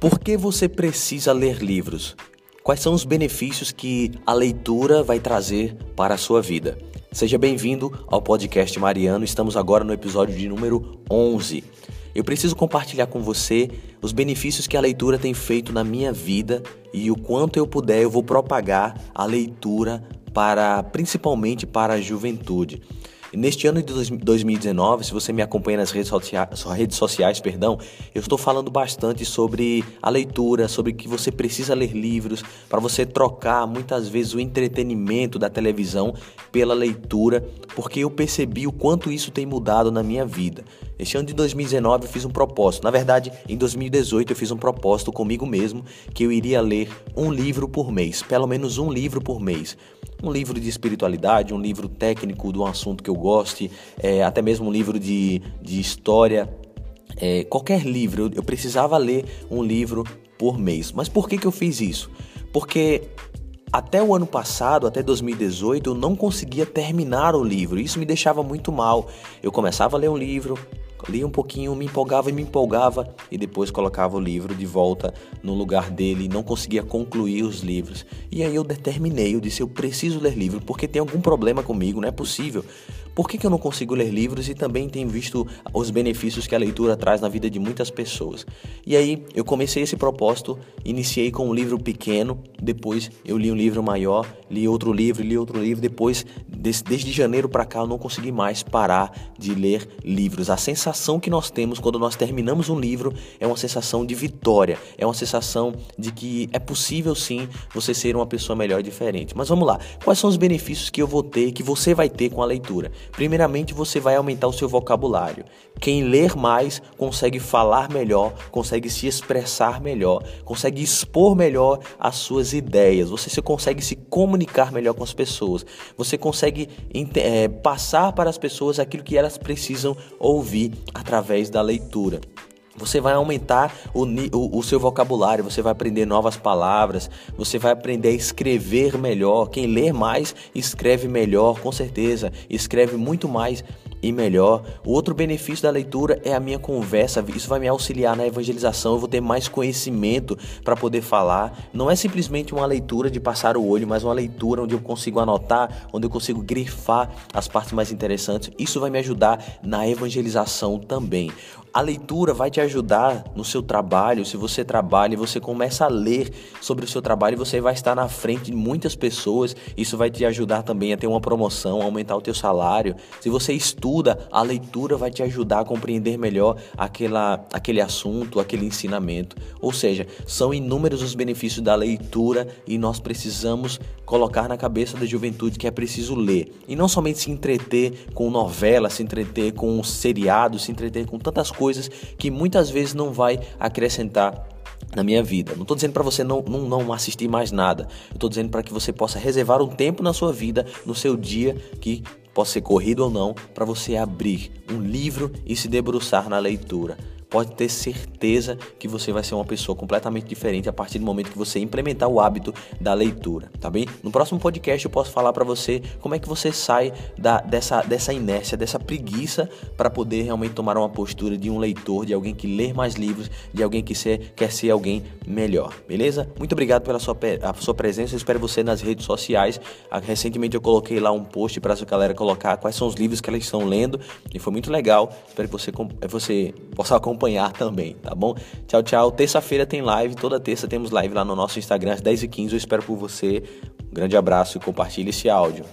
Por que você precisa ler livros? Quais são os benefícios que a leitura vai trazer para a sua vida? Seja bem-vindo ao podcast Mariano. Estamos agora no episódio de número 11. Eu preciso compartilhar com você os benefícios que a leitura tem feito na minha vida e o quanto eu puder eu vou propagar a leitura para principalmente para a juventude. Neste ano de 2019, se você me acompanha nas redes sociais, redes sociais, perdão, eu estou falando bastante sobre a leitura, sobre que você precisa ler livros para você trocar muitas vezes o entretenimento da televisão pela leitura, porque eu percebi o quanto isso tem mudado na minha vida. Este ano de 2019 eu fiz um propósito. Na verdade, em 2018 eu fiz um propósito comigo mesmo que eu iria ler um livro por mês, pelo menos um livro por mês. Um livro de espiritualidade, um livro técnico de um assunto que eu goste, é, até mesmo um livro de, de história. É, qualquer livro, eu, precisava ler um livro por mês. Mas por que, que eu fiz isso? Porque até o ano passado, até 2018, eu não conseguia terminar o livro. Isso me deixava muito mal. Eu começava a ler um livro, lia um pouquinho, me empolgava e me empolgava e depois colocava o livro de volta no lugar dele não conseguia concluir os livros. E aí eu determinei, eu disse, eu preciso ler livro porque tem algum problema comigo, não é possível. Por que, que eu não consigo ler livros e também tenho visto os benefícios que a leitura traz na vida de muitas pessoas? E aí eu comecei esse propósito, iniciei com um livro pequeno, depois eu li um livro maior, li outro livro, li outro livro, depois desde, desde janeiro para cá eu não consegui mais parar de ler livros. A sensação que nós temos quando nós terminamos um livro é uma sensação de vitória, é uma sensação de que é possível sim você ser uma pessoa melhor e diferente. Mas vamos lá, quais são os benefícios que eu vou ter, que você vai ter com a leitura? Primeiramente, você vai aumentar o seu vocabulário. Quem ler mais consegue falar melhor, consegue se expressar melhor, consegue expor melhor as suas ideias. Você se consegue se comunicar melhor com as pessoas. Você consegue é, passar para as pessoas aquilo que elas precisam ouvir através da leitura. Você vai aumentar o, o, o, seu vocabulário, você vai aprender novas palavras, você vai aprender a escrever melhor. Quem lê mais, escreve melhor, com certeza. Escreve muito mais e melhor. O outro benefício da leitura é a minha conversa. Isso vai me auxiliar na evangelização. Eu vou ter mais conhecimento para poder falar. Não é simplesmente uma leitura de passar o olho, mas uma leitura onde eu consigo anotar, onde eu consigo grifar as partes mais interessantes. Isso vai me ajudar na evangelização também. A leitura vai te ajudar no seu trabalho. Se você trabalha e você começa a ler sobre o seu trabalho, você vai estar na frente de muitas pessoas. Isso vai te ajudar também a ter uma promoção, a aumentar o teu salário. Se você estuda, a leitura vai te ajudar a compreender melhor aquela, aquele assunto, aquele ensinamento. Ou seja, são inúmeros os benefícios da leitura e nós precisamos colocar na cabeça da juventude que é preciso ler. E não somente se entreter com novelas, se entreter com seriados, se entreter com tantas coisas que muitas vezes não vai acrescentar na minha vida. Não estou dizendo para você não, não, não assistir mais nada. Estou dizendo para que você possa reservar um tempo na sua vida, no seu dia, que possa ser corrido ou não, para você abrir um livro e se debruçar na leitura pode ter certeza que você vai ser uma pessoa completamente diferente a partir do momento que você implementar o hábito da leitura, tá bem? No próximo podcast eu posso falar para você como é que você sai da, dessa, dessa inércia, dessa preguiça para poder realmente tomar uma postura de um leitor, de alguém que lê mais livros, de alguém que ser, quer ser alguém melhor, beleza? Muito obrigado pela sua, a sua presença, eu espero você nas redes sociais. Ah, recentemente eu coloquei lá um post para essa galera colocar quais são os livros que eles estão lendo e foi muito legal. Espero que você, você possa acompanhar acompanhar também, tá bom? Tchau, tchau. Terça-feira tem live, toda terça temos live lá no nosso Instagram às 10h15. Eu espero por você. Um grande abraço e compartilhe esse áudio.